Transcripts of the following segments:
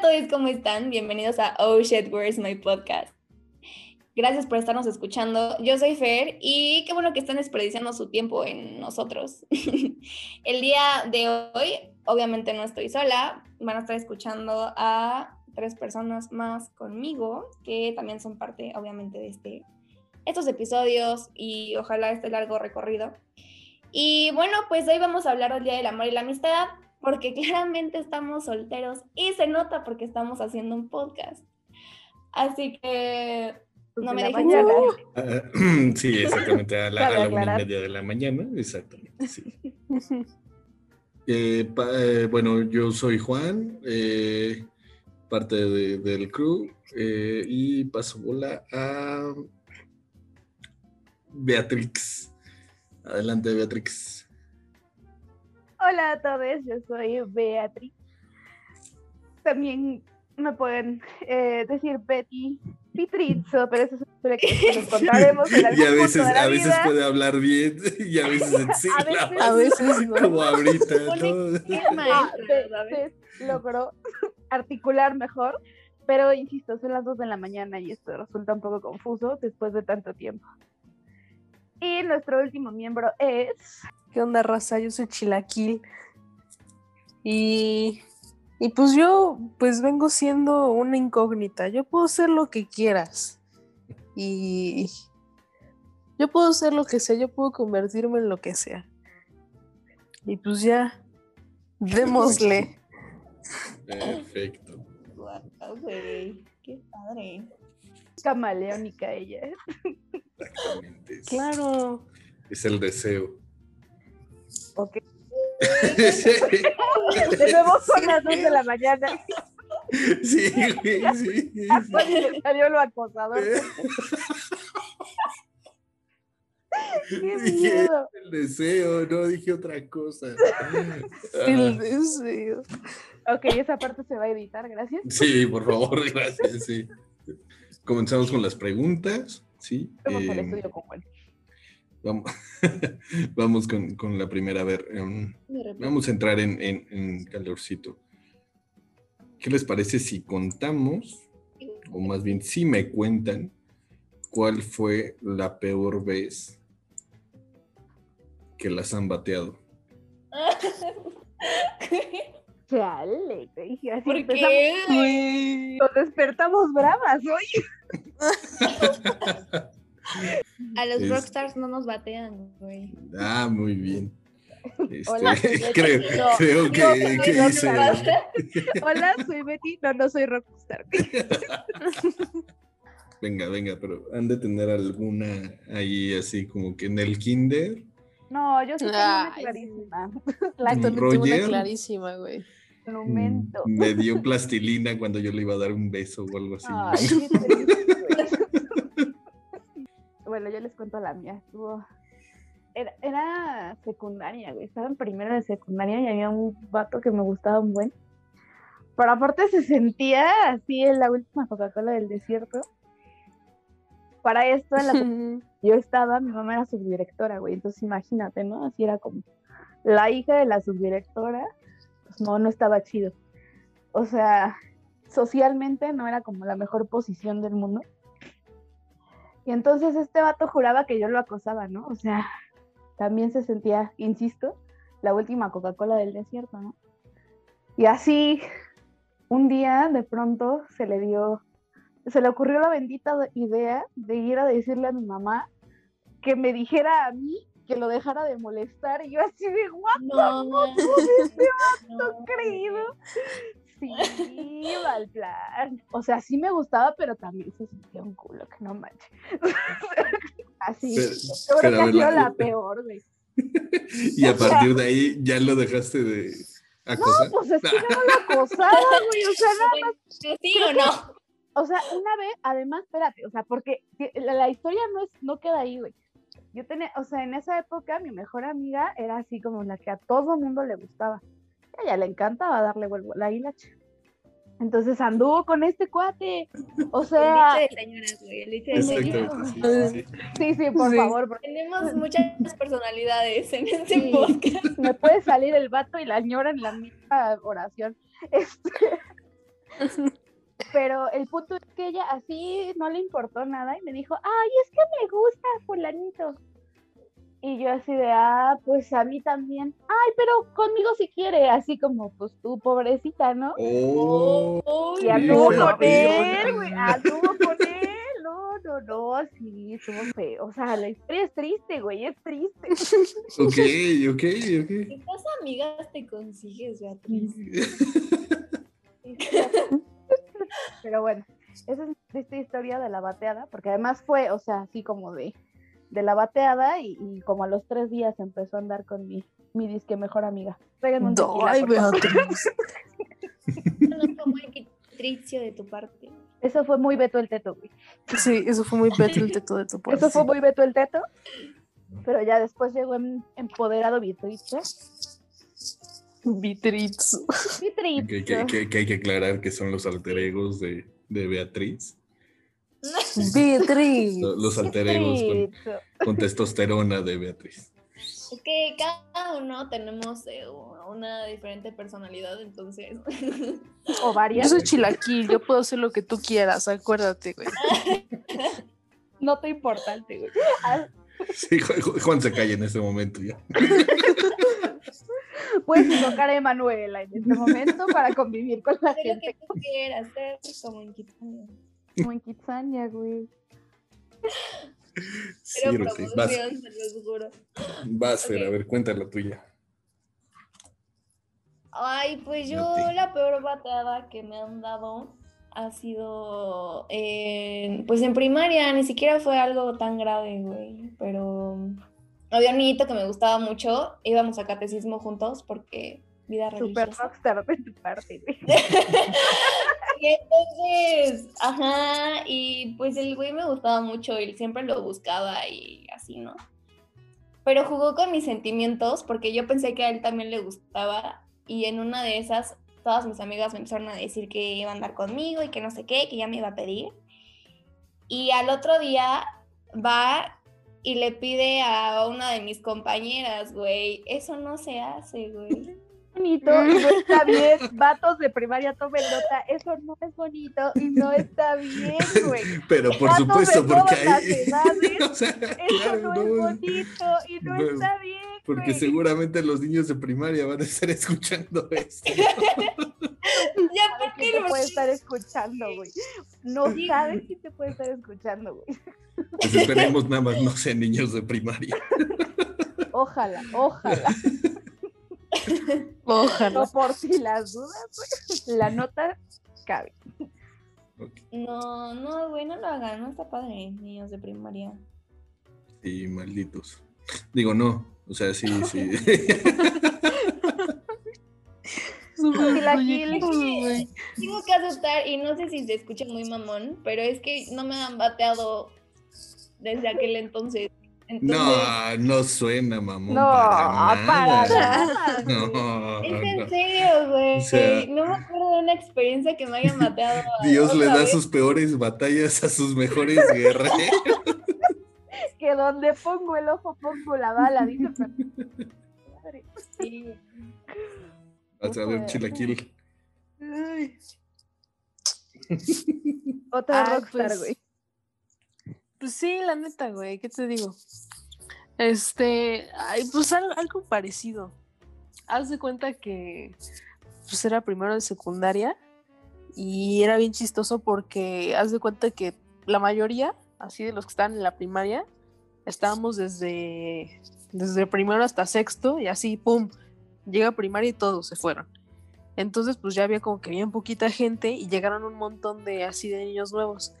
todos, ¿cómo están? Bienvenidos a Oh Shit, Where's My Podcast. Gracias por estarnos escuchando. Yo soy Fer y qué bueno que están desperdiciando su tiempo en nosotros. El día de hoy, obviamente no estoy sola, van a estar escuchando a tres personas más conmigo que también son parte, obviamente, de este, estos episodios y ojalá este largo recorrido. Y bueno, pues hoy vamos a hablar del Día del Amor y la Amistad, porque claramente estamos solteros y se nota porque estamos haciendo un podcast. Así que pues no me dejen uh, sí, exactamente, a la, a una y media de la mañana, exactamente, sí. Eh, eh, bueno, yo soy Juan, eh, parte de, del crew, y paso bola a Beatrix. Adelante, Beatrix. Hola a todos, yo soy Beatriz. También me pueden eh, decir Betty Pitrizzo, pero eso es una que nos contaremos en algún y a veces, punto de la a vida. veces puede hablar bien y a veces en sí, A veces- no. como ahorita. ¿no? Ah, logró articular mejor, pero insisto, son las 2 de la mañana y esto resulta un poco confuso después de tanto tiempo. Y nuestro último miembro es ¿Qué onda, raza? Yo soy Chilaquil. Y, y pues yo, pues vengo siendo una incógnita. Yo puedo ser lo que quieras. Y yo puedo ser lo que sea. Yo puedo convertirme en lo que sea. Y pues ya, démosle. Perfecto. Güey, qué padre. camaleónica ella. Exactamente. Es, Claro. es el deseo. Ok. De nuevo son las 2 de la mañana. Sí, güey, sí. sí. Le salió lo acosador. Qué Dije miedo. el deseo, no dije otra cosa. El Ah, deseo. Ok, esa parte se va a editar, gracias. Sí, por favor, gracias. Sí. Comenzamos con las preguntas. Sí. Vamos al eh, estudio con Juan. Vamos, vamos con, con la primera. A ver, em, vamos a entrar en, en- en calorcito. ¿Qué les parece si contamos, o más bien si me cuentan, cuál fue la peor vez que las han bateado? Chale, güey, así ¿Por empezamos. qué? Nos despertamos bravas hoy. A los Es- rockstars no nos batean, güey. Ah, muy bien. Este, Hola, soy Betty. creo, No, creo no que, hice. Hola, soy Betty. No, no soy rockstar. Venga, venga, pero han de tener alguna ahí así como que en el kinder. No, yo sí tengo una clarísima. La tengo una Roger. clarísima, güey. mm, Me dio plastilina cuando yo le iba a dar un beso o algo así. Ay, qué triste, güey. Bueno, yo les cuento la mía. Estuvo. Era, era secundaria, güey. Estaba en primero de secundaria y había un vato que me gustaba un buen. Pero aparte se sentía así en la última Coca-Cola del desierto. Para esto, en la yo estaba, mi mamá era subdirectora, güey. Entonces imagínate, ¿no? Así era como la hija de la subdirectora. Pues no, no estaba chido. O sea, socialmente no era como la mejor posición del mundo. Y entonces este vato juraba que yo lo acosaba, ¿no? O sea, también se sentía, insisto, la última Coca-Cola del desierto, ¿no? Y así, un día de pronto se le dio, se le ocurrió la bendita idea de ir a decirle a mi mamá que me dijera a mí que lo dejara de molestar. Y yo así de, guau, No, no, no, creído. Sí, iba al plan. O sea, sí me gustaba, pero también se sentía un culo, que no manches. Así. Pero- Yo creo que ha sido la- peor, güey. Y a partir de ahí ya lo dejaste de acosar. Pues es que no lo acosaba, güey. O sea, nada ¿Sí o no? O sea, una vez, además, espérate, o sea, porque la, la historia no es, no queda ahí, güey. Yo tenía, o sea, en esa época mi mejor amiga era así como la que a todo mundo le gustaba. A ella le encantaba darle vuelvo la hilacha. Entonces anduvo con este cuate. O sea, El dicho de señoras, güey. El dicho de señoras. Exactamente. sí, sí, sí. sí, sí, por Sí. favor, porque Tenemos muchas personalidades en este Sí. podcast. me puede salir el vato y la señora en la misma oración. Este, Pero el punto es que ella así no le importó nada y me dijo, ay, es que me gusta fulanito. Y yo así de, ah, pues a mí también. Ay, pero conmigo si quiere, así como, pues tú, pobrecita, ¿no? Oh, Y anduvo con él, güey, anduvo con él. No, no, no, sí, estuvo feo. O sea, la historia es triste, güey, es triste. ok, ok, ok. ¿Qué amigas te consigues, Beatriz? Pero bueno, esa es esta historia de la bateada, porque además fue, o sea, así como de, de la bateada y, y como a los tres días empezó a andar con mi, mi disque mejor amiga. Tráiganme un tequila, Ay. Beatriz. No fue muy tricio de tu parte. Eso fue muy Beto el Teto, güey. Sí, eso fue muy Beto el teto de tu parte. Eso fue muy Beto el Teto. Pero ya después llegó en, empoderado Beatrice. Beatriz. Beatriz. Que, que- que- que hay que aclarar que son los alter egos de, de Beatriz. Beatriz. Lo- Los alter egos con, con testosterona de Beatriz. Es que cada uno tenemos eh, una diferente personalidad, entonces. O Yo varias. soy chilaquil, yo puedo hacer lo que tú quieras, acuérdate, güey. No te importante, güey. Sí, Ju- Ju- Juan se calla en ese momento ya. Puedes invocar a Emanuela en este momento para convivir con la lo gente. que tú quieras, ser como en. Como en Kitsania, güey. Sí, Pero Ortiz, vas, promoción, se los juro. vas, Fer, a ver, cuéntala tuya. Ay, pues yo la peor bateada que me han dado ha sido, eh, pues en primaria, ni siquiera fue algo tan grave, güey, pero había un niñito que me gustaba mucho, íbamos a catecismo juntos porque vida Super religiosa. rockstar de tu parte, güey. Y entonces, ajá, y pues el güey me gustaba mucho, él siempre lo buscaba y así, ¿no? Pero jugó con mis sentimientos porque yo pensé que a él también le gustaba y en una de esas todas mis amigas me empezaron a decir que iba a andar conmigo y que no sé qué, que ya me iba a pedir. Y al otro día va y le pide a una de mis compañeras, güey, eso no se hace, güey. bonito y no está bien. Vatos de primaria tomen nota. Eso no es bonito y no está bien, güey. Pero por Vatos supuesto, porque ahí. edades, o sea, Eso claro, no, no, es bonito y no, no, está bien. Porque güey. seguramente los niños de primaria van a estar escuchando esto. Ya, sabes ¿por quién qué te puede estar escuchando, güey. No sabes quién te puede estar escuchando, güey. Pues esperemos nada más no sean niños de primaria. Ojalá, ojalá. Ojalá. No por si las dudas. La nota cabe. No, no, güey, no lo hagan, no está padre, niños de primaria. Sí, malditos. Digo, no. O sea, sí, sí. Tengo que aceptar, y no sé si se escucha muy mamón, pero es que no me han bateado desde aquel entonces. Entonces, No, no suena, mamón. No, para para nada. nada. güey. No, es en no. serio, güey. O sea- no me acuerdo de una experiencia que me hayan bateado. Dios le da vez. sus peores batallas a sus mejores guerreros. Que donde pongo el ojo pongo la bala, dice. Madre. Sí. Vas a ver, chilaquil. Otra Ay, rockstar, pues, güey. Pues sí, la neta, güey, ¿qué te digo? Este, ay, pues algo, algo parecido. Haz de cuenta que pues era primero de secundaria y era bien chistoso porque haz de cuenta que la mayoría, así de los que estaban en la primaria, estábamos desde, desde primero hasta sexto y así, pum, llega primaria y todos se fueron. Entonces, pues ya había como que bien poquita gente y llegaron un montón de así de niños nuevos.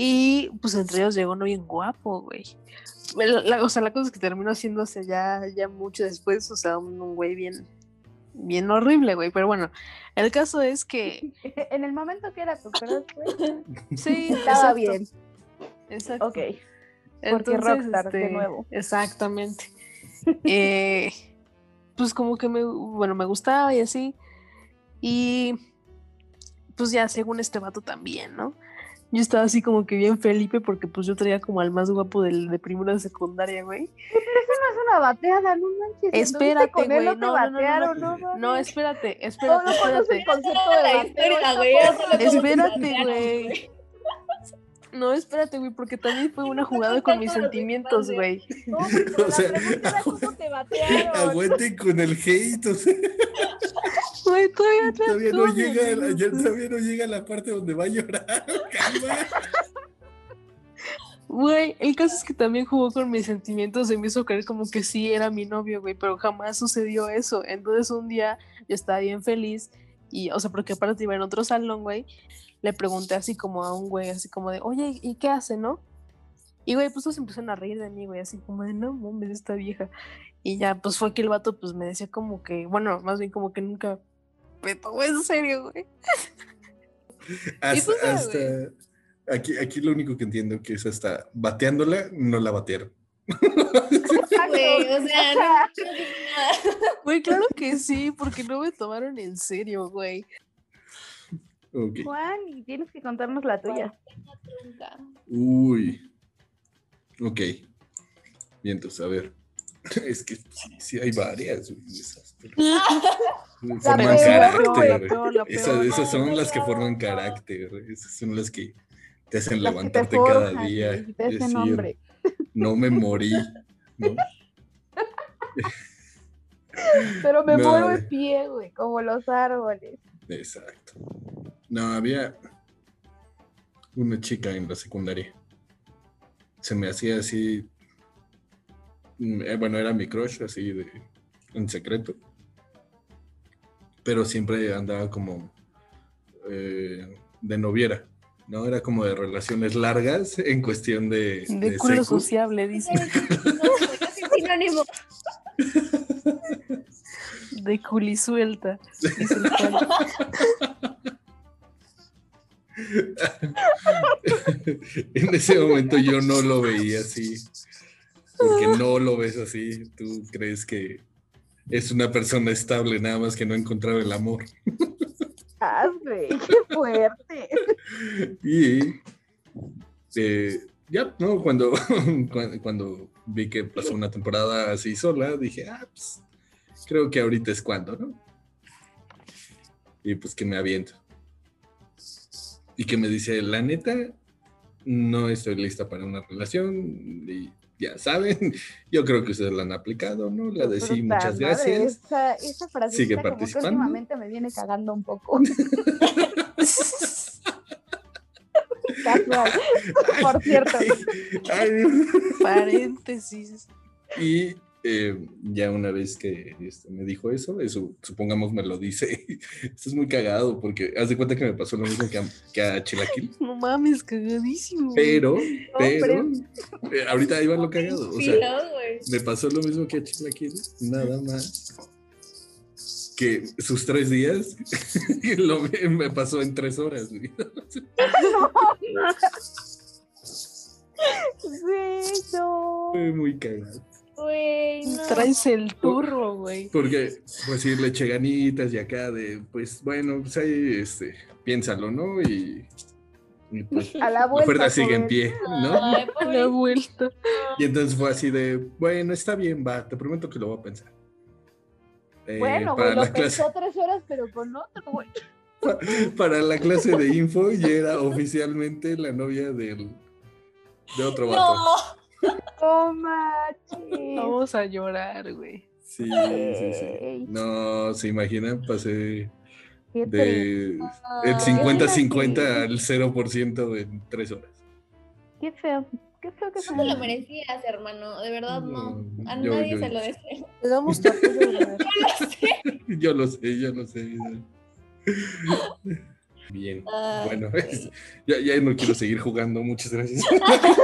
Y pues entre ellos llegó uno bien guapo, güey. La- la- o sea, la cosa es que terminó haciéndose ya, ya mucho después, o sea, un, un güey bien, bien horrible, güey. Pero bueno, el caso es que En el momento que era tu güey, sí, estaba exacto, bien. Exacto. Ok. Porque rockstar, de este, nuevo. Exactamente. Eh, pues como que me, bueno, me gustaba y así. Y pues ya según este vato también, ¿no? Yo estaba así como que bien Felipe porque pues yo traía como al más guapo del, de primera de secundaria, güey. Pero eso no es una bateada, no manches. Espérate, con él güey. no No, no, no, no, no. no, mames. No, espérate, No, espérate, el espérate. concepto de la historia, güey. Espérate, güey. No, espérate, güey, porque también fue una jugada con mis sentimientos, güey. No, pero O sea, cómo te batearon. Aguanten con el hate, o sea, Güey, todavía, todavía no llega, a la- güey. ya todavía no llega a la parte donde va a llorar. Calma. Güey, el caso es que también jugó con mis sentimientos y me hizo creer como que sí era mi novio, güey, pero jamás sucedió eso. Entonces un día yo estaba bien feliz y, o sea, porque aparte iba en otro salón, güey, le pregunté así como a un güey, así como de, oye, ¿y qué hace, no? Y, güey, pues todos empezaron a reír de mí, güey, así como de, no mames, esta vieja. Y ya, pues fue que el vato, pues me decía como que, bueno, más bien como que nunca en serio, güey. Hasta, ya, hasta aquí, aquí lo único que entiendo que es hasta bateándola, no la batearon. Güey, o sea, no. Güey, claro que sí, porque no me tomaron en serio, güey. Juan, y tienes que contarnos la tuya. Uy. Ok. Bien, entonces, a ver. Es que sí, sí hay varias. güey, esas, pero- Forman carácter. Esas, son las que forman carácter. Esas son las que te hacen Las que te levantarte cada día. y decir, nombre. no me morí. ¿no? Pero me No, muero de pie, güey, como los árboles. Exacto. No, había una chica en la secundaria. Se me hacía así. mm, eh, Bueno, era mi crush, así de. en secreto. Pero siempre andaba como. eh, de noviera. ¿No? Era como de relaciones largas en cuestión de. De de culo secu. sociable, dice. No, güey, casi sinónimo. De culisuelta. dice el Juan. en ese momento yo no lo veía así. Porque no lo ves así. Tú crees que es una persona estable, nada más que no ha encontrado el amor. Ah, güey, qué fuerte. Y eh, ya, ¿no? Cuando, cuando, cuando vi que pasó una temporada así sola, dije, ah, pues creo que ahorita es cuando, ¿no? Y pues que me aviento. Y que me dice, la neta, no estoy lista para una relación. Y ya saben, yo creo que ustedes la han aplicado, ¿no? La de sí, muchas madre, gracias. Esa, esa frase Sigue como que participando. últimamente me viene cagando un poco. Casual. Por cierto. Ay, Paréntesis. Y eh, ya una vez que este, me dijo eso, eso supongamos me lo dice, esto es muy cagado porque haz de cuenta que me pasó lo mismo que a, que a Chilaquil, No mames, cagadísimo. pero, pero, Hombre. eh, ahorita iba lo cagado, o sea, me pasó lo mismo que a Chilaquil, nada más que sus tres días lo, me pasó en tres horas. güey. Sí, no. Fue muy cagado. Güey, no. Traes el turro, güey. Porque, pues sí, le eché ganitas y acá de, pues bueno, pues ahí, este, piénsalo, ¿no? Y, y pues A la la vuelta. oferta sigue en pie, ¿no? Ay, La vuelta. Y entonces fue así de, bueno, está bien, va, te prometo que lo voy a pensar. Eh, Bueno, para, güey, lo la clase, pensó tres horas, pero con otro, güey. para la clase de info ya era oficialmente la novia del, de otro vato. No. No manches. Vamos a llorar, güey. Sí, sí, sí. No, se imaginan, pasé de el Ah, 50-50 al 0% en tres horas. Qué feo. Qué feo que No te lo merecías, hermano. De verdad, no. A Yo- nadie yo- se lo deseo. Le damos tu apoyo, güey. Yo lo sé, yo lo sé. Bien. Ay, Bueno, ya, ya no quiero seguir jugando. Muchas gracias.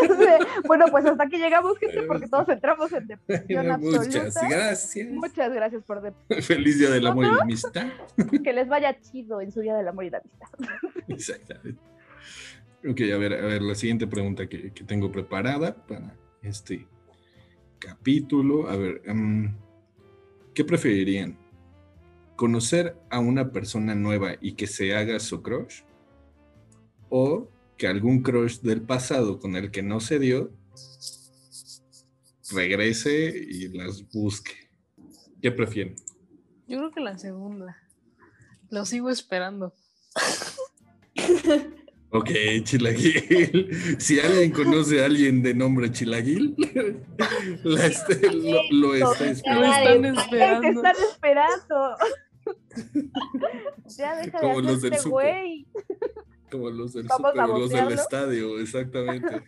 bueno, pues hasta aquí llegamos, gente, porque todos entramos en depresión Muchas absoluta. gracias. Muchas gracias por de- Feliz Día del Amor y la Amistad. que les vaya chido en su día del amor y la amistad. Exactamente. Ok, a ver, a ver, la siguiente pregunta que, que tengo preparada para este capítulo. A ver, em, ¿qué preferirían? ¿Conocer a una persona nueva y que se haga su crush? ¿O que algún crush del pasado con el que no se dio regrese y las busque. ¿Qué prefieren? Yo creo que la segunda. Lo sigo esperando. Ok, Chilaguil. Si alguien conoce a alguien de nombre Chilaguil, la este- lo, lo está Lo esperando. están Ay, te esperando. están esperando. ya deja Como de los del súper. güey. Como los del, a los del estadio, exactamente.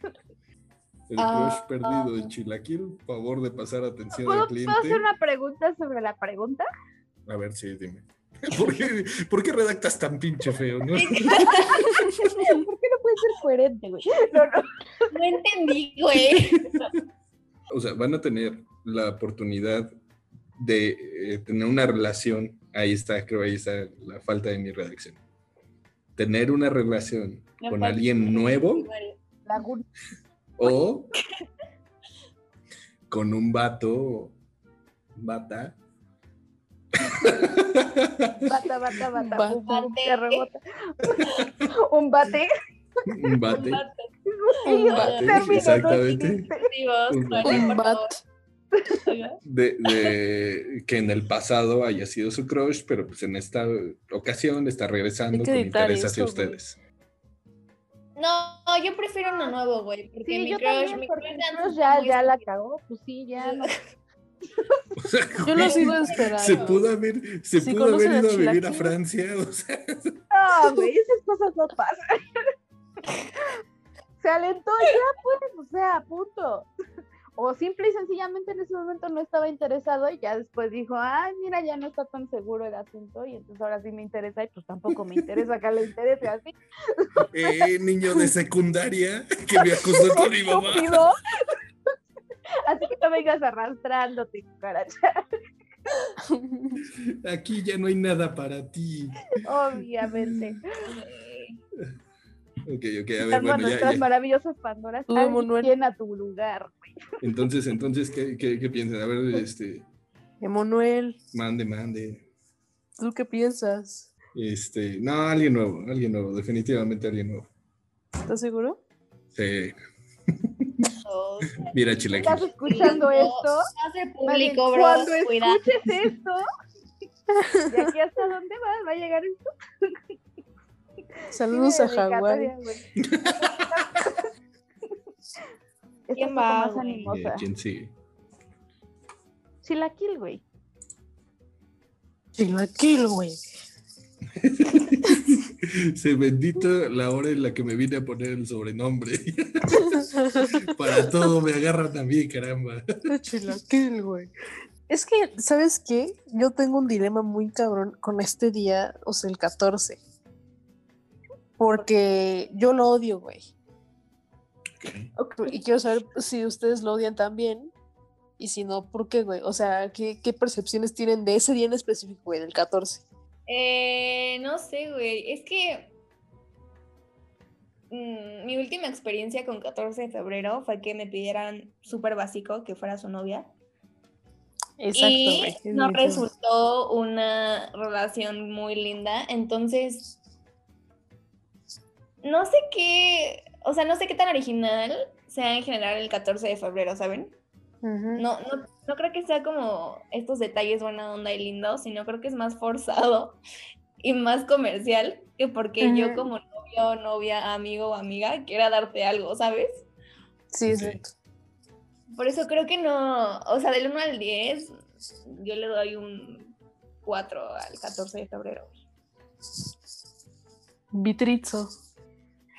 El Ah. crush perdido en Chilaquil, favor de pasar atención ¿Puedo, al puedo cliente. hacer una pregunta sobre la pregunta? A ver, sí, dime. ¿Por qué, por qué redactas tan pinche feo? no? ¿Por qué no puede ser coherente, güey? No, no. No entendí, güey. O sea, van a tener la oportunidad de eh, tener una relación. Ahí está, creo, ahí está la falta de mi redacción. Tener una relación con alguien nuevo o con un vato, bata. Bata, bata, bata. Bate. pum, que rebota. Un bate. Un bate. Un bate, Término no exactamente. Un Un bat. De, de que en el pasado haya sido su crush, pero pues en esta ocasión está regresando con interés hacia eso, güey. ustedes. No, yo prefiero uno nuevo, güey. Porque Sí, mi yo crush, también, mi porque crush ya, la cagó. Pues sí, ya no. O sea, Yo lo sigo esperando. se pudo haber, se Si pudo haber ido a vivir a. Francia. O sea, No, güey, esas cosas no pasan. Se alentó ya, pues, o sea, punto. O simple y sencillamente en ese momento no estaba interesado y ya después dijo, ay, mira, ya no está tan seguro el asunto y entonces ahora sí me interesa y pues tampoco me interesa que le interese así. eh, niño de secundaria que me acusó con mi mamá. Estúpido. Así que no vengas arrastrándote, cucaracha. Aquí ya no hay nada para ti. Obviamente. Ok, ok, a ver, bueno, nuestras ya. maravillosas Pandoras. Tú, Alguien Manuel. llena tu lugar. Entonces, entonces, ¿qué, qué, qué piensan? A ver, este, Emanuel, mande, mande. ¿tú qué piensas? Este, no, alguien nuevo, alguien nuevo, definitivamente alguien nuevo. ¿Estás seguro? Sí, mira, ¿Estás Chilaquil. escuchando No, esto? Hace público, bro. Cuando escuches esto, ¿de aquí hasta dónde va? ¿Va a llegar esto? Saludos a Sí, dedicatoria, Hawái. ¿Quién más güey? Eh, animosa. ¿Quién sigue? Chilaquil, güey. Chilaquil, güey. Se bendito la hora en la que me vine a poner el sobrenombre. Para todo me agarran a mí, caramba. Chilaquil, güey. Es que, ¿sabes qué? Yo tengo un dilema muy cabrón con este día, o sea, el 14. Porque yo lo odio, güey. Y quiero saber si ustedes lo odian también. Y si no, ¿por qué, güey? O sea, ¿qué, qué percepciones tienen de ese día en específico, güey, del 14? Eh, no sé, güey. Es que mm, mi última experiencia con 14 de febrero fue que me pidieran súper básico que fuera su novia. Exacto, y no resultó una relación muy linda. Entonces, no sé qué, o sea, no sé qué tan original sea en general el 14 de febrero, ¿saben? No, no, no creo que sea como estos detalles buena onda y lindos, sino creo que es más forzado y más comercial que porque yo como novio, novia, amigo o amiga quiera darte algo, ¿sabes? Sí, exacto. Por eso creo que no, o sea, del 1 al 10, yo le doy un 4 al 14 de febrero. Vitrizo.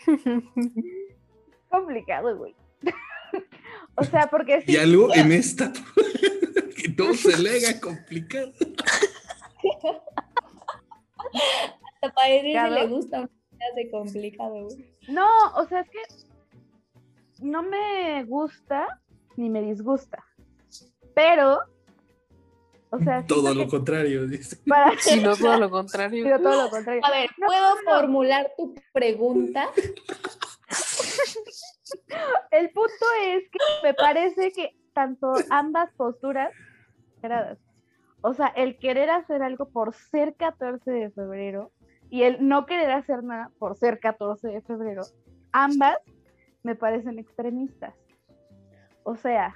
Complicado, güey. o sea, porque sí. Y algo en esta que no se le haga complicado. Hasta para él Claro. le gusta, hace complicado, güey. No, o sea, es que no me gusta ni me disgusta. Pero, o sea, Todo lo que contrario, dice. para Si no, todo lo contrario. Todo lo contrario. A ver, ¿puedo no, no. formular tu pregunta? El punto es que me parece que tanto ambas posturas, o sea, el querer hacer algo por ser 14 de febrero y el no querer hacer nada por ser 14 de febrero, ambas me parecen extremistas. O sea,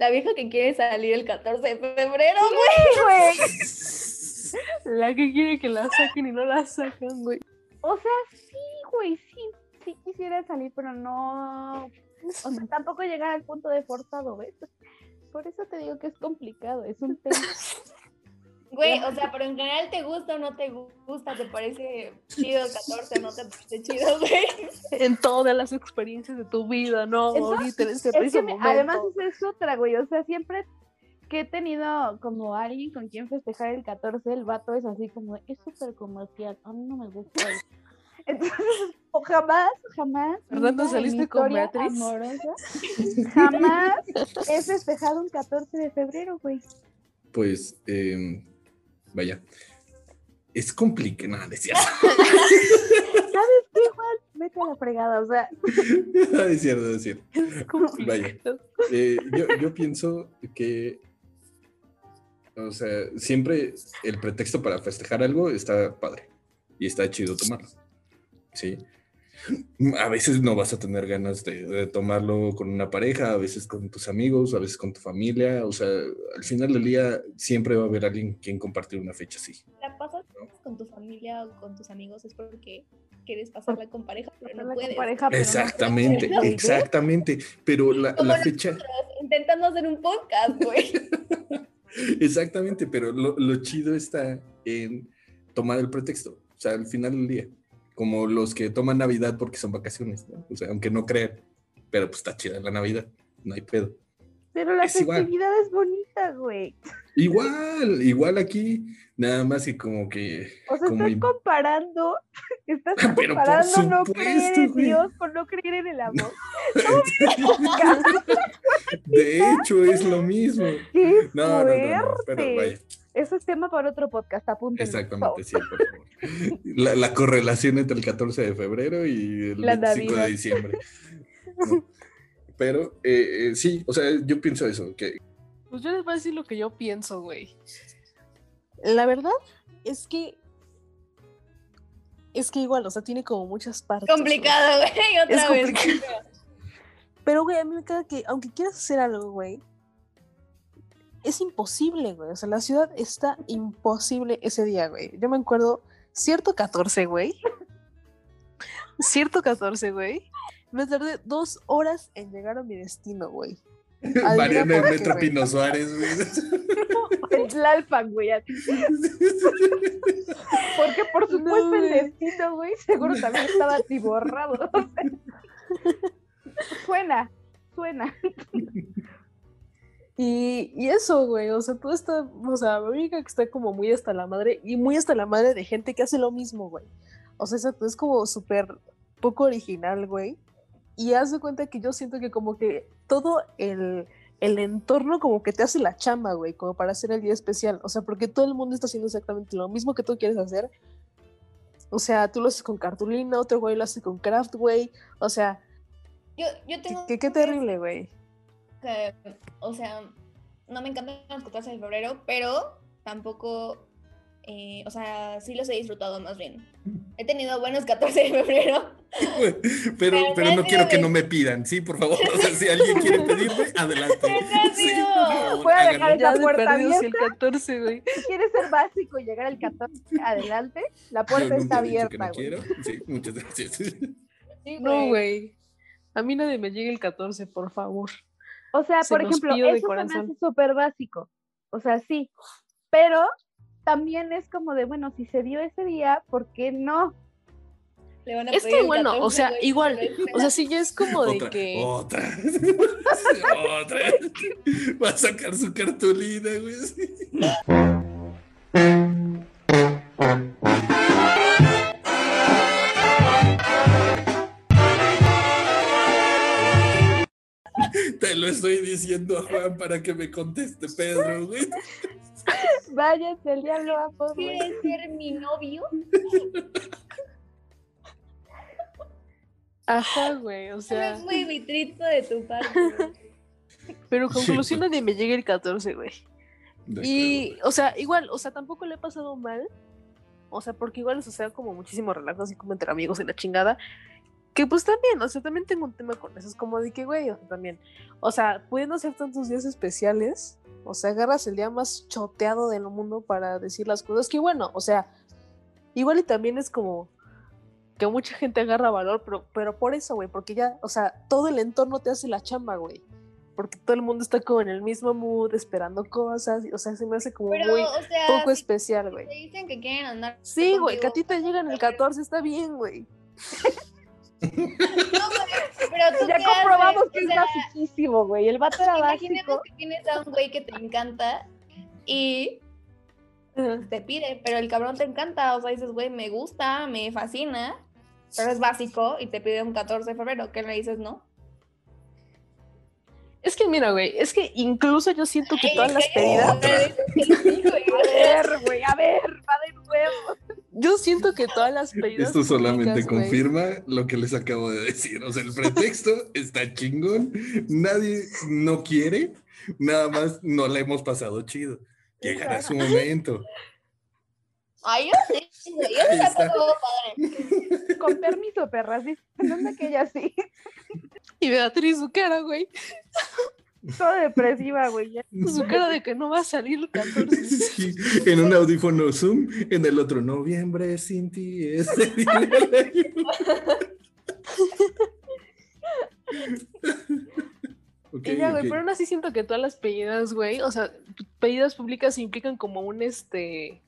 La vieja que quiere salir el 14 de febrero, sí, güey. La que quiere que la saquen y no la sacan, güey. O sea, sí, güey, sí, sí quisiera salir, pero no. O sea, tampoco llegar al punto de forzado, ¿ves? Por eso te digo que es complicado, es un tema. Güey, o sea, pero en general te gusta o no te gusta, te parece chido el 14, no te parece chido, güey. En todas las experiencias de tu vida, ¿no? Eso- Ahorita en Es preciso que me- además es otra, güey. O sea, siempre que he tenido como alguien con quien festejar el 14, el vato es así como, es súper comercial, a mí no me gusta eso. Entonces, o jamás, jamás. Mi ¿saliste con Beatriz? amorosa, jamás he festejado un 14 de febrero, güey. Pues, eh, vaya. Es complicado. No, no cierto. ¿Sabes qué, Juan? Vete a la fregada, o sea, es cierto, es cierto. Es complicado. Eh, yo, yo pienso que, o sea, siempre el pretexto para festejar algo está padre y está chido tomarlo. Sí. A veces no vas a tener ganas de, de tomarlo con una pareja, a veces con tus amigos, a veces con tu familia. O sea, al final del día siempre va a haber alguien quien compartir una fecha así. La pasas con tu familia o con tus amigos es porque quieres pasarla con pareja, pero no puedes. pareja, pero no Exactamente, puedes, güey. exactamente. Pero la, Como la fecha... Intentando hacer un podcast, güey. Exactamente, pero lo, lo chido está en tomar el pretexto, o sea, al final del día, como los que toman Navidad porque son vacaciones, ¿no? o sea, aunque no crean, pero pues está chida la Navidad, no hay pedo. Pero la Es igual. festividad es bonita, güey. Igual, igual aquí, nada más que como que... O sea, como estás comparando, estás Pero por comparando no creer en güey. Dios con no creer en el amor. De hecho, es lo mismo. ¡Qué No, no, no, no, pero vaya, Eso es tema para otro podcast, por favor. exactamente, sí, por favor. La, la correlación entre el 14 de febrero y el La 25 Navidad. de diciembre. ¿no? Pero eh, eh, sí, o sea, yo pienso eso, que Pues yo les voy a decir lo que yo pienso, güey. La verdad es que. Es que igual, o sea, tiene como muchas partes. Complicado, güey, otra Es vez. complicado. Pero, güey, a mí me queda que, aunque quieras hacer algo, güey, es imposible, güey. O sea, la ciudad está imposible ese día, güey. Yo me acuerdo, cierto 14, güey. Cierto 14, güey. Me tardé dos horas en llegar a mi destino, güey. Mariana en Metro güey. Pino Suárez, güey. El Tlalpan, güey. Porque por No, supuesto el destino, güey, seguro también estaba atiborrado. o sea. Suena, suena. Y, y eso, güey, o sea, todo está, o sea, me ubica que está como muy hasta la madre y muy hasta la madre de gente que hace lo mismo, güey. O sea, exacto, es como súper poco original, güey. Y haz de cuenta que yo siento que como que todo el, el entorno como que te hace la chamba, güey, como para hacer el día especial. O sea, porque todo el mundo está haciendo exactamente lo mismo que tú quieres hacer. O sea, tú lo haces con cartulina, otro güey lo hace con craft, güey. O sea, Yo, yo tengo qué- terrible, güey. Que, o sea, no me encantan los 14 de febrero, pero tampoco, eh, o sea, sí los he disfrutado más bien. He tenido buenos 14 de febrero. Pero, Pero pero no quiero que no me pidan, sí, por favor. O sea, si alguien quiere pedirme, adelante. No Sí, favor, Voy a dejar esa puerta si el abierta. 14, güey. Si quieres ser básico y llegar al 14, adelante. La puerta está que abierta, no güey. quiero. Sí, muchas gracias. Sí, No, güey. A mí nadie me llegue el 14, por favor. O sea, Se por ejemplo, eso se me hace súper básico. O sea, sí. Pero también es como de, bueno, si se dio ese día, ¿por qué no? Le van a Es que bueno, o 14, sea, igual, o sea, sí ya es como de Otra, que... otra. otra. Va a sacar su cartulina, güey. lo estoy diciendo a Juan para que me conteste Pedro, güey. Váyanse, el diablo a güey. ¿Quieres ser mi novio? Ajá, güey, o sea... es muy vitrito de tu parte. Pero Sí, conclusión pues. nadie me llegue el 14, güey. Y, o sea, igual, o sea, tampoco le he pasado mal. o sea, porque igual sucede como muchísimo relajo así como entre amigos y la chingada, que pues también, o sea, también tengo un tema con eso, es como de que, güey, o sea, también, o sea, pudiendo ser tantos días especiales, o sea, agarras el día más choteado del mundo para decir las cosas, que bueno, o sea, igual y también es como que mucha gente agarra valor, pero, pero por eso, güey, porque ya, o sea, todo el entorno te hace la chamba, güey. Porque todo el mundo está como en el mismo mood, esperando cosas, o sea, se me hace como Pero, muy o sea, poco si especial, güey. te dicen que quieren andar. Sí, güey, que a ti te llegan el 14, está bien, güey. No, güey, pero tú Ya qué comprobamos haces? que O es basiquísimo, güey. El vato era Imaginemos básico. que tienes a un güey que te encanta y te pide, pero el cabrón te encanta. O sea, dices, güey, me gusta, me fascina, pero es básico y te pide un 14 de febrero. ¿Qué le dices, no? Es que mira, güey, es que incluso yo siento que Ay, todas las pedidas, A ver, güey, a ver, va de nuevo. Yo siento que todas las pedidas. Esto solamente confirma lo que les acabo de decir. O sea, el pretexto está chingón. Nadie no quiere. Nada más no la hemos pasado chido. Llegará su momento. Ay, yo sí, yo sí la paso padre. Con permiso, perras. Dice, ¿dónde que ella sí? Y Beatriz, su cara, güey. Toda depresiva, güey. ya. Su cara de que no va a salir el 14. Sí, en un audífono Zoom, en el otro noviembre sin ti es el día del año. Ok, Y ya, güey, ok. pero aún así siento que todas las pedidas, güey, o sea, pedidas públicas implican como un, este,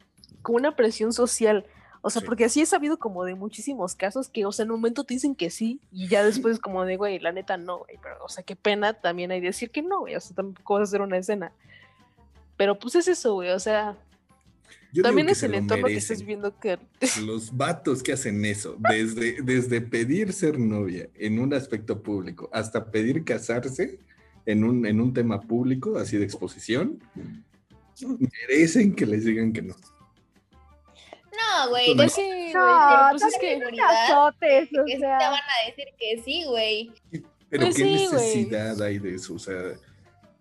como una presión social. O sea, Sí. porque así he sabido como de muchísimos casos que, o sea, en un momento te dicen que sí y ya después es como de, güey, la neta no, güey, pero, o sea, qué pena también hay de decir que no, güey, o sea, tampoco vas a hacer una escena. Pero pues es eso, güey, o sea, Yo también es el entorno que estés viendo que... Los vatos que hacen eso, desde, desde pedir ser novia en un aspecto público hasta pedir casarse en un, en un tema público, así de exposición, merecen que les digan que no. No, güey, No, de Sí, güey, No, pues es que... Azotes, o que te van a decir que sí, güey. Pero Pues qué sí, güey. necesidad hay de eso, o sea,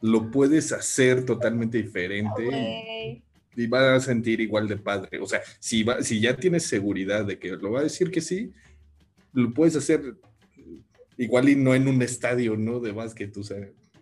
lo puedes hacer totalmente diferente y va a sentir igual de padre. O sea, si, va, si ya tienes seguridad de que lo va a decir que sí, lo puedes hacer igual y no en un estadio, ¿no? De básquet, o sea,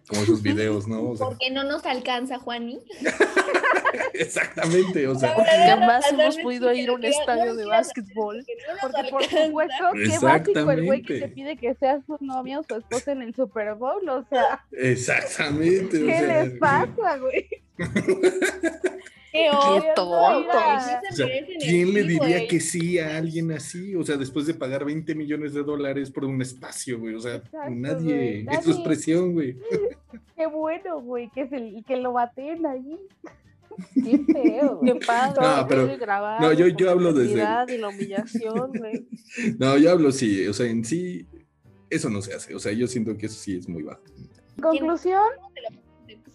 como esos videos, ¿no? O sea, ¿Por qué no nos alcanza, Juani? exactamente, o sea, Jamás Perdón, hemos podido ir a un estadio de básquetbol. Porque por supuesto que básico el güey que te pide que seas su novia o su esposa en el Super Bowl, o sea, exactamente. o ¿qué sea, les pasa, güey? Qué odio, tontos. güey, sí se O sea, merecen el ¿quién le diría güey. que sí a alguien así? O sea, después de pagar 20 millones de dólares por un espacio, güey. O sea, Exacto, nadie. güey, Eso es presión, güey. Qué bueno, güey, que, se, que lo baten ahí. Qué feo, Qué padre, No, pero- grabado no, yo- yo hablo desde- y la humillación, güey. No, yo hablo sí. O sea, en sí, eso no se hace. O sea, yo siento que eso sí es muy bajo. Conclusión,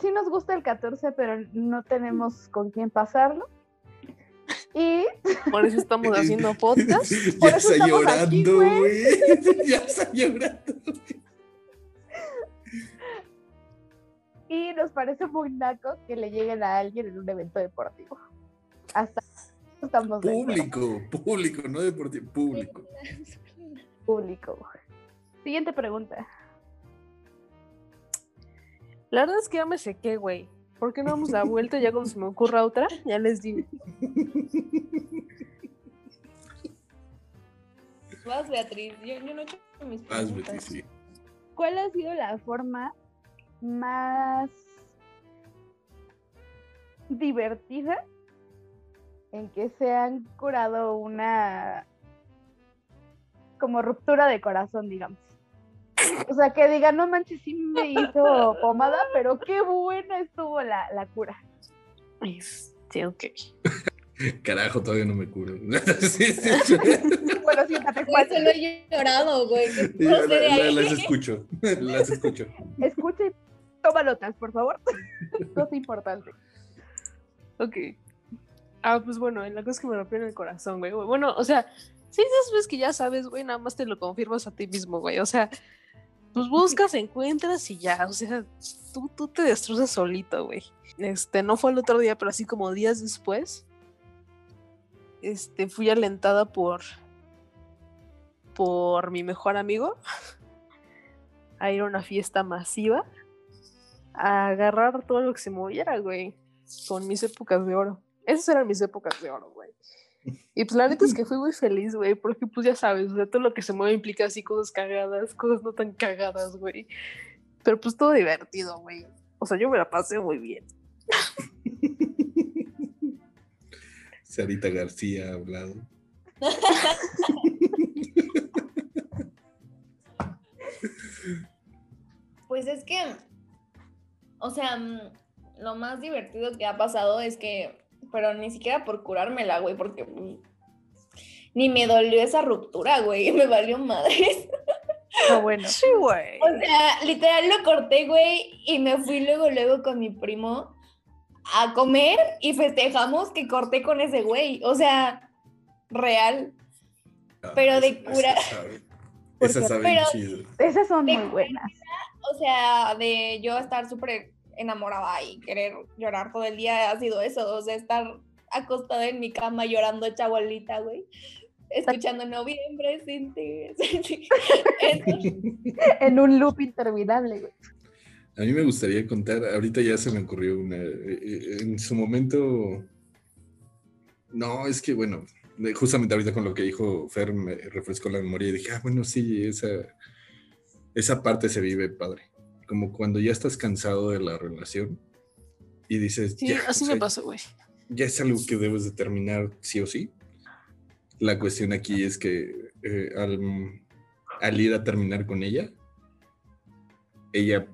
sí nos gusta el 14, pero no tenemos con quién pasarlo. Y Por eso estamos haciendo podcast. Por ya eso está estamos aquí, llorando, güey. ya está llorando. Y nos parece muy naco que le lleguen a alguien en un evento deportivo. Hasta estamos. Público, público, no deportivo, público. público. Siguiente pregunta. La verdad es que ya me sequé, güey. ¿Por qué no damos la vuelta ya cuando se me ocurra otra? Ya les digo. Vas, Beatriz. Yo, yo no he hecho mis Vas, sí. ¿Cuál ha sido la forma más divertida en que se han curado una como ruptura de corazón, digamos? O sea, que digan, no manches, sí me hizo pomada, pero qué buena estuvo la, la cura. Este, ok. Carajo, todavía no me curo. Sí, sí, sí. Bueno, siéntate, Juan. solo he llorado, güey. ¿Qué Ya, procede la- la- las escucho, las escucho. Escucha y toma notas, por favor. Esto es importante. Ok. Ah, pues bueno, la cosa es que me rompió en el corazón, güey. Bueno, o sea, sí, esas veces que ya sabes, güey, nada más te lo confirmas a ti mismo, güey. O sea, pues buscas, encuentras y ya, o sea, tú, tú te destrozas solito, güey. Este, no fue el otro día, pero así como días después. este, fui alentada por, por mi mejor amigo a ir a una fiesta masiva, a agarrar todo lo que se moviera, güey, con mis épocas de oro. Esas eran mis épocas de oro, güey. Y pues la neta es que fui muy feliz, güey, porque pues ya sabes, o sea, todo lo que se mueve implica así cosas cagadas, cosas no tan cagadas, güey. Pero pues todo divertido, güey. O sea, yo me la pasé muy bien. Sarita García ha hablado. Pues es que, o sea, lo más divertido que ha pasado es que, pero ni siquiera por curármela, güey, porque ni me dolió esa ruptura, güey, me valió madres. Ah, bueno. Sí, güey. O sea, literal lo corté, güey, y me fui luego, luego con mi primo a comer y festejamos que corté con ese güey. O sea, real. Pero de esa- cura- Esa sabe, esa sabe Pero- chido. Esas son De muy buenas. O sea, de yo estar súper enamorada y querer llorar todo el día ha sido eso. O sea, estar acostada en mi cama llorando hecha bolita, güey. Escuchando noviembre sin ti. sin ti. Eso. En un loop interminable, güey. A mí me gustaría contar, ahorita ya se me ocurrió una, eh, eh, en su momento, no, es que bueno, justamente ahorita con lo que dijo Fer me refrescó la memoria y dije, ah, bueno, sí, esa, esa parte se vive padre, como cuando ya estás cansado de la relación y dices, Sí, ya, así o me sea, pasó, güey. ya es algo que debes de terminar sí o sí. La cuestión aquí es que eh, al, al ir a terminar con ella, ella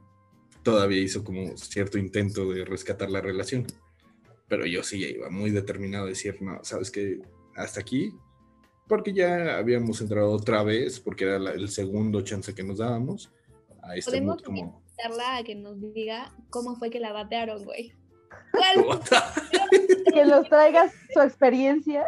todavía hizo como cierto intento de rescatar la relación. Pero yo sí ya iba muy determinado a decir, no, sabes que hasta aquí, porque ya habíamos entrado otra vez, porque era la- el segundo chance que nos dábamos a este Podemos mood como... invitarla a que nos diga cómo fue que la batearon, güey. ¿Cuál? Que nos traigas su experiencia.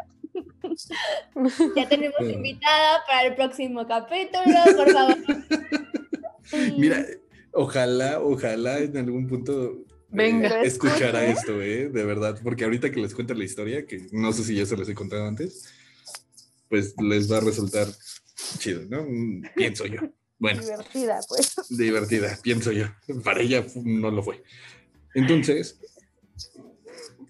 Ya tenemos Eh. invitada para el próximo capítulo, por favor. Mira, ojalá, ojalá en algún punto Venga. eh, escuchara esto, ¿eh? De verdad, porque ahorita que les cuento la historia, que no sé si ya se les he contado antes, pues les va a resultar chido, ¿no? Mm, Pienso yo. Bueno, Divertida, pues. divertida, pienso yo. Para ella no lo fue. Entonces,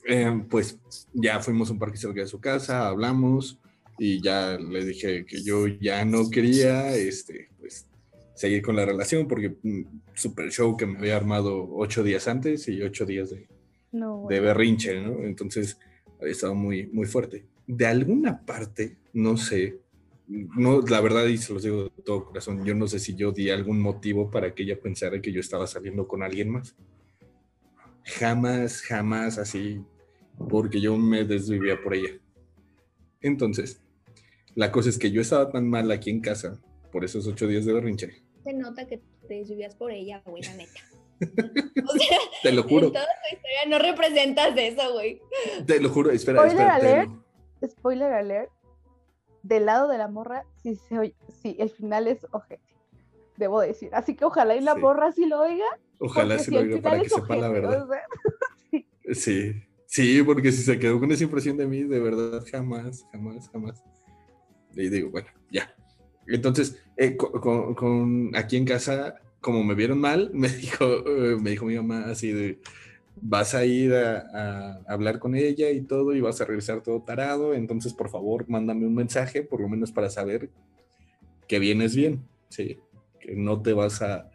eh, pues ya fuimos a un parque cerca de su casa, hablamos y ya le dije que yo ya no quería, este, pues, seguir con la relación porque mm, super show que me había armado ocho días antes y ocho días de, No, de berrinche, ¿no? Entonces, había estado muy, muy fuerte. De alguna parte, no sé, no, la verdad, y se los digo de todo corazón, yo no sé si yo di algún motivo para que ella pensara que yo estaba saliendo con alguien más. Jamás, jamás así, porque yo me desvivía por ella. Entonces, la cosa es que yo estaba tan mal aquí en casa por esos ocho días de berrinche. Se nota que te vivías por ella, güey, la neta. O sea, Te lo juro, en toda tu historia no representas eso, güey. te lo juro, espera, Spoiler espera. te alert. lo- Spoiler alert. Del lado de la morra, sí, se oye, sí, el final es ojete. Debo decir. Así que ojalá y la Sí. morra sí lo oiga. Ojalá se si lo final para que sepa la verdad. Sí, sí, porque si se quedó con esa impresión de mí, de verdad, jamás, jamás, jamás. Y digo, bueno, ya. Entonces, eh, co- con, con- aquí en casa, como me vieron mal, me dijo, eh, me dijo mi mamá así de, vas a ir a, hablar con ella y todo, y vas a regresar todo tarado, entonces por favor, mándame un mensaje, por lo menos para saber que vienes bien, sí, que no te vas a,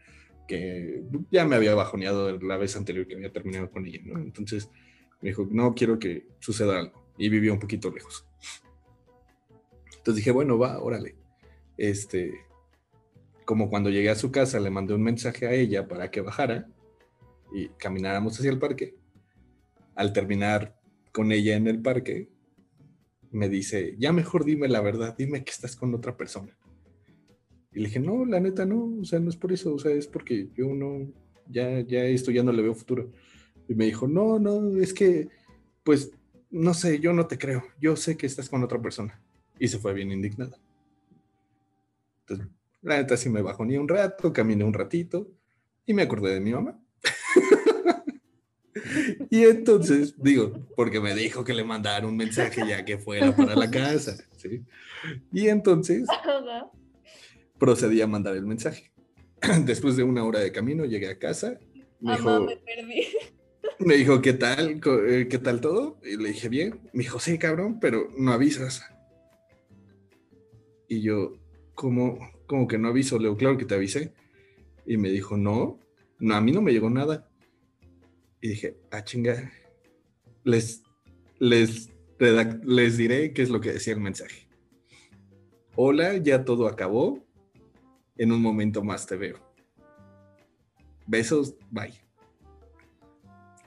que ya me había bajoneado la vez anterior que había terminado con ella, ¿no? Entonces me dijo, no quiero que suceda algo. Y vivía un poquito lejos. Entonces dije, bueno, va, órale. Este, como cuando llegué a su casa, le mandé un mensaje a ella para que bajara y camináramos hacia el parque. Al terminar con ella en el parque, me dice, ya mejor dime la verdad, dime que estás con otra persona. Y le dije, no, la neta no, o sea, no es por eso, o sea, es porque yo no, ya, ya esto ya no le veo futuro. Y me dijo, no, no, es que, pues, no sé, yo no te creo, yo sé que estás con otra persona. Y se fue bien indignada. Entonces, la neta sí me bajó ni un rato, caminé un ratito y me acordé de mi mamá. Y entonces, digo, porque me dijo que le mandara un mensaje ya que fuera para la casa, ¿sí? Y entonces procedí a mandar el mensaje. Después de una hora de camino llegué a casa. Me Mamá, dijo, me perdí. me dijo, ¿qué tal? Eh, ¿Qué tal todo? Y le dije, bien. Me dijo, sí, cabrón, pero no avisas. Y yo, ¿cómo, cómo que no aviso? Le digo, claro que te avisé. Y me dijo, no, no, a mí no me llegó nada. Y dije, ah, chinga. Les, les, les diré qué es lo que decía el mensaje. Hola, ya todo acabó. En un momento más te veo. Besos, bye.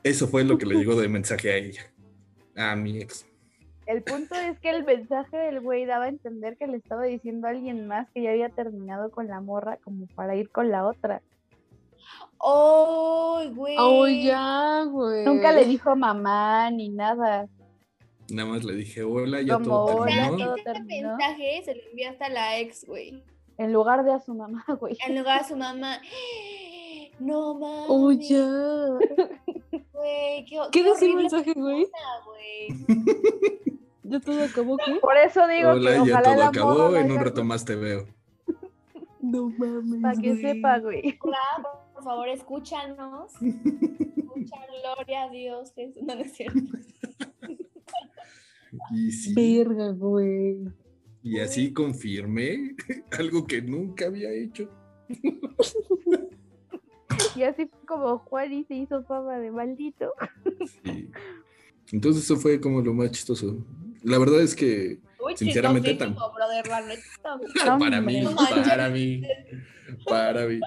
Eso fue lo que le llegó de mensaje a ella, a mi ex. El punto es que el mensaje del güey daba a entender que le estaba diciendo a alguien más que ya había terminado con la morra como para ir con la otra. ¡Oh, güey! Oh, ya, güey. Nunca le dijo mamá ni nada. Nada más le dije, hola, ya Como todo O sea, hola, terminó. este terminó. mensaje se lo enviaste a la ex, güey. En lugar de a su mamá, güey. En lugar de su mamá. No mames. Oh, ya. Güey, qué, ¿Qué decía el mensaje, güey? ¿Ya todo acabó qué? Por eso digo Hola, que ya ojalá todo acabó, en un rato más te veo. No mames. Para que güey. sepa, güey. Hola, por favor, escúchanos. Escucha, gloria a Dios. Jesús. No, no es cierto. Y sí, Verga, güey. y así confirmé algo que nunca había hecho. Y así fue como Juan y se hizo fama de maldito. Sí. Entonces eso fue como lo más chistoso. La verdad es que Uy, Sinceramente, tan- chistosísimo, brother, para mí, para mí, para mí.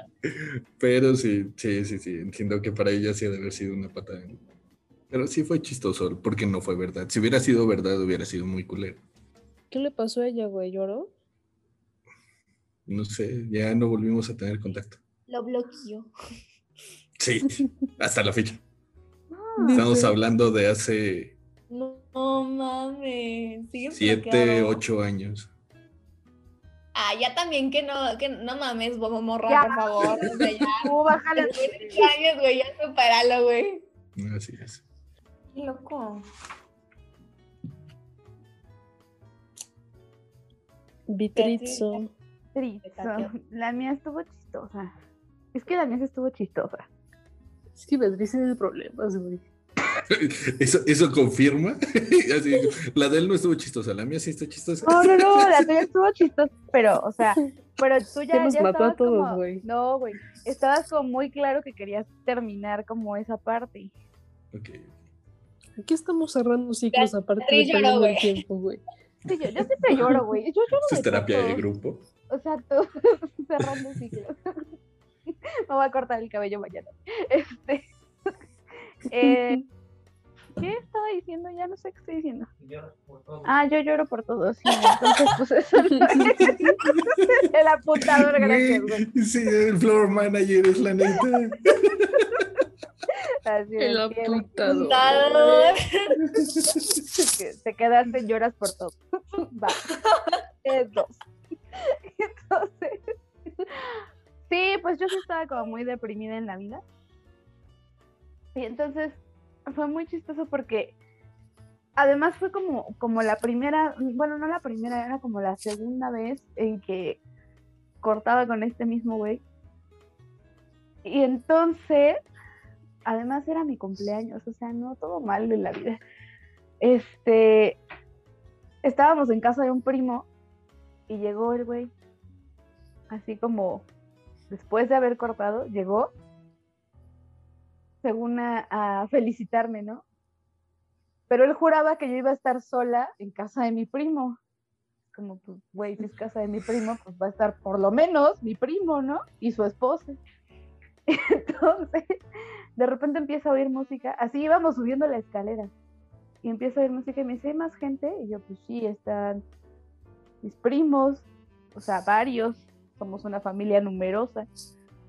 Pero sí, sí, sí, sí, entiendo que para ella sí ha de haber sido una patada. Pero sí fue chistoso, porque no fue verdad. Si hubiera sido verdad, hubiera sido muy culero. ¿Qué le pasó a ella, güey? ¿Lloró? No sé, ya no volvimos a tener contacto. Lo bloqueó. Sí, hasta la fecha. Ah, Estamos hablando de hace No, no mames. Sigue siete, bloqueado. ocho años. Ah, ya también que no, que no mames, bobo morra, Ya. por favor. O sea, ya. Tú bájale. Años, güey, ya superalo, güey. Así es. Qué loco. Vitrizzo. Pecateo. La mía estuvo chistosa. Es que la mía estuvo chistosa. Es que Beatriz tiene problemas, güey. Eso, eso confirma. Así, la de él no estuvo chistosa, la mía sí está chistosa. No, no, no, la tuya estuvo chistosa, pero, o sea, pero tú ya, Ya nos ya mató a todos, güey. No, güey, estabas como muy claro que querías terminar como esa parte. Ok. Aquí estamos cerrando ciclos aparte de lloró, el güey. tiempo, güey. Sí, yo, yo siempre lloro, güey. Yo lloro es de terapia de grupo. Exacto, cerrando ciclos. Me voy a cortar el cabello mañana. Este, eh, ¿Qué estaba diciendo? Ya no sé qué estoy diciendo. Ah, yo lloro por todo, sí. Entonces, pues eso no es el apuntador, gracias, güey. Sí, el floor manager es la neta. Así es, El que- apuntador. Te quedaste lloras por todo. Va. Es dos. Entonces, sí, pues yo sí estaba como muy deprimida en la vida. Y entonces fue muy chistoso porque además fue como, como la primera, bueno, no la primera, era como la segunda vez en que cortaba con este mismo güey. Y entonces, además era mi cumpleaños, o sea, no todo mal en la vida. Este, estábamos en casa de un primo y llegó el güey, así como después de haber cortado, llegó, según a, a felicitarme, ¿no? Pero él juraba que yo iba a estar sola en casa de mi primo. Como, pues, güey, si es casa de mi primo, pues va a estar por lo menos mi primo, ¿no? Y su esposa. Entonces, de repente empieza a oír música, así íbamos subiendo la escalera y empiezo a oír música y me dice, ¿hay más gente? Y yo, pues sí, están mis primos, o sea, varios, somos una familia numerosa,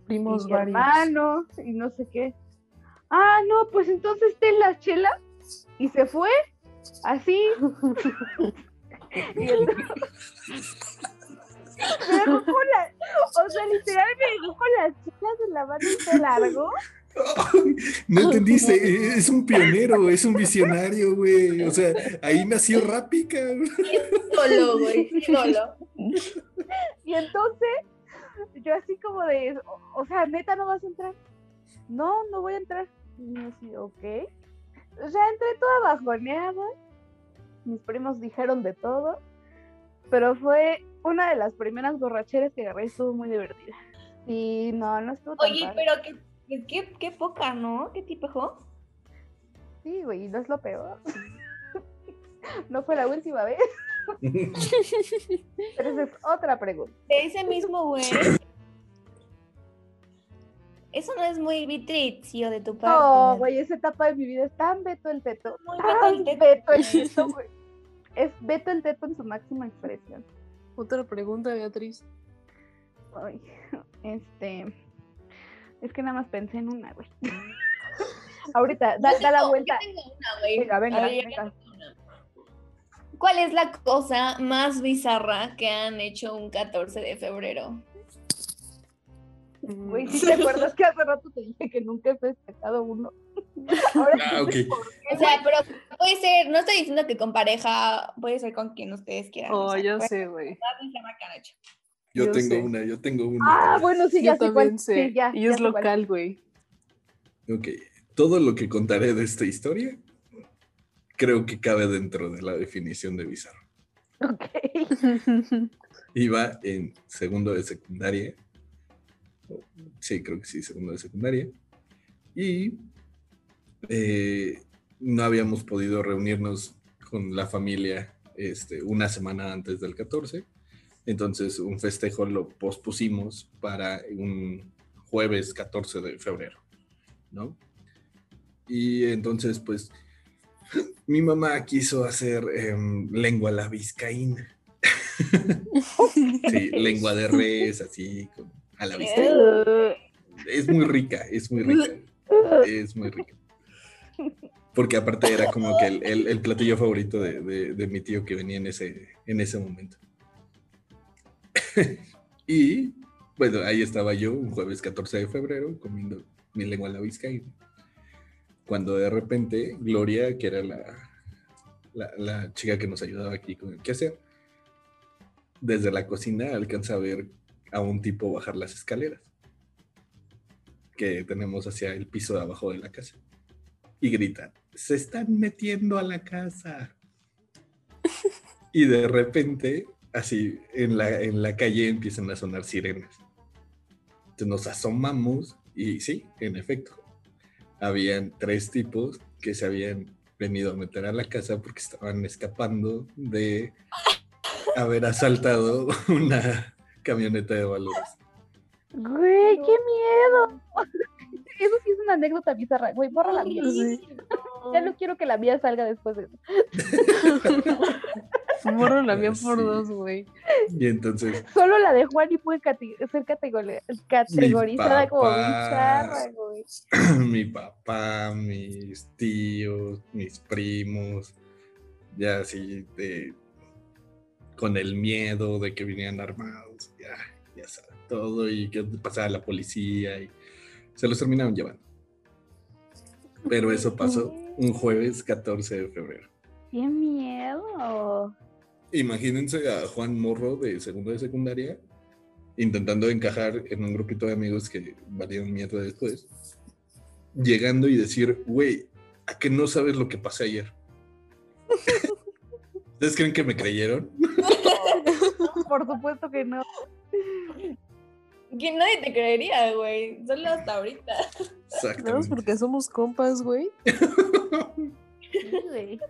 Primos y varios. hermano, y no sé qué. Ah, no, pues entonces ten la chela, y se fue, así. Me dejó con la, o sea, literal me dejó con las chelas en la mano y se largó. No entendiste, es un pionero, es un visionario, güey. O sea, ahí nació Rápica. Solo, güey, solo. Y entonces, yo así como de, o, o sea, neta, ¿no vas a entrar? No, no voy a entrar. Y yo así, ok. O sea, entré toda bajoneada. Mis primos dijeron de todo. Pero fue una de las primeras borracheras que agarré, estuvo muy divertida. Y no, no estuvo tan Oye, padre. pero qué, qué, qué poca, ¿no? ¿Qué tipejo? Sí, güey, no es lo peor. no fue la última vez, pero esa es otra pregunta. De ese mismo güey. Eso no es muy vitricio de tu parte. No, güey, esa etapa de mi vida es tan Beto el Teto. Muy Tan Beto el Teto. Beto el Teto, güey. Es Beto el Teto en su máxima expresión. Otra pregunta, Beatriz. Ay, este. Es que nada más pensé en una, güey. Ahorita, da, la vuelta. yo tengo una, güey. Venga, venga, ver, venga. tengo una. ¿Cuál es la cosa más bizarra que han hecho un 14 de febrero? Güey, si te acuerdas que hace rato te dije que nunca he festejado uno. Ahora Ah, ok. O sea, pero puede ser, no estoy diciendo que con pareja, puede ser con quien ustedes quieran. o Oh, sea, yo sé, güey. Yo, Yo tengo sé. una, yo tengo una. Ah, bueno, sí, ya Yo sé cuál. también sé. Sí, ya, y ya es local, güey. Ok, todo lo que contaré de esta historia creo que cabe dentro de la definición de bizarro. Ok. Iba en segundo de secundaria. Sí, creo que sí, segundo de secundaria. Y eh, no habíamos podido reunirnos con la familia este, una semana antes del 14. Entonces un festejo lo pospusimos para un jueves 14 de febrero, ¿no? Y entonces, pues, mi mamá quiso hacer em, lengua a la vizcaína. Sí, lengua de res, así, con- a la. Uh, Es muy rica, es muy rica. Es muy rica. Porque aparte era como que el, el- el platillo favorito de, de- de mi tío que venía en ese, en ese momento. y bueno, ahí estaba yo un jueves 14 de febrero comiendo mi lengua a la vizcaína. Cuando de repente Gloria, que era la, la, la chica que nos ayudaba aquí con el quehacer, desde la cocina alcanza a ver a un tipo bajar las escaleras que tenemos hacia el piso de abajo de la casa. Y grita, se están metiendo a la casa. y de repente, así, en la, en la calle empiezan a sonar sirenas. Entonces nos asomamos y sí, en efecto, habían tres tipos que se habían venido a meter a la casa porque estaban escapando de haber asaltado una camioneta de valores. Güey, qué miedo. Eso sí es una anécdota bizarra. Güey, borra la mía. Sí. Ya no quiero que la mía salga después de eso. Borro la mía Sí. por dos, güey. Y entonces Solo la de Juan y puede cate- ser categori- categorizada como papá. bizarra, güey. mi papá, mis tíos, mis primos, ya así de con el miedo de que vinieran armados, ya, ya sabes, todo y que pasara la policía y se los terminaron llevando. Pero eso pasó un jueves 14 de febrero. ¡Qué miedo! Imagínense a Juan Morro de segundo de secundaria intentando encajar en un grupito de amigos que valieron mierda después, llegando y decir, güey, ¿a que no sabes lo que pasé ayer? ¿Ustedes creen que me creyeron? Por supuesto que no. Que nadie te creería, güey. Solo hasta ahorita. Más Exactamente. porque somos compas, güey. Sí, güey.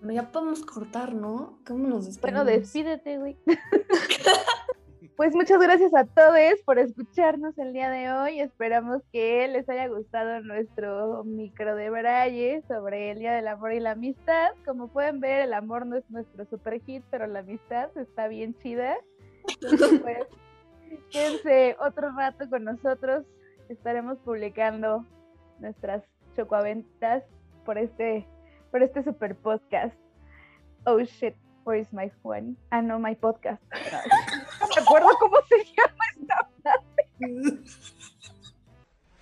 Bueno, ya podemos cortar, ¿no? ¿Cómo nos Bueno, despedimos? despídete, güey. Pues muchas gracias a todos por escucharnos el día de hoy. Esperamos que les haya gustado nuestro micro de braille sobre el Día del Amor y la Amistad. Como pueden ver, el amor no es nuestro super hit, pero la amistad está bien chida. Entonces, pues, quédense otro rato con nosotros. Estaremos publicando nuestras chocoaventas por este, por este super podcast. Oh shit, where is my Juan? Ah, no, my podcast. me acuerdo cómo se llama esta frase.